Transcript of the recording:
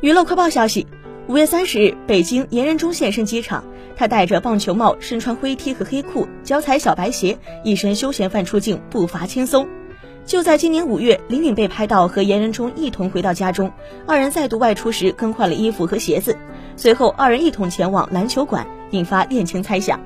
娱乐快报消息：五月三十日，北京严仁中现身机场，他戴着棒球帽，身穿灰 T 和黑裤，脚踩小白鞋，一身休闲范出镜，步伐轻松。就在今年五月，林允被拍到和严仁中一同回到家中，二人再度外出时更换了衣服和鞋子，随后二人一同前往篮球馆，引发恋情猜想。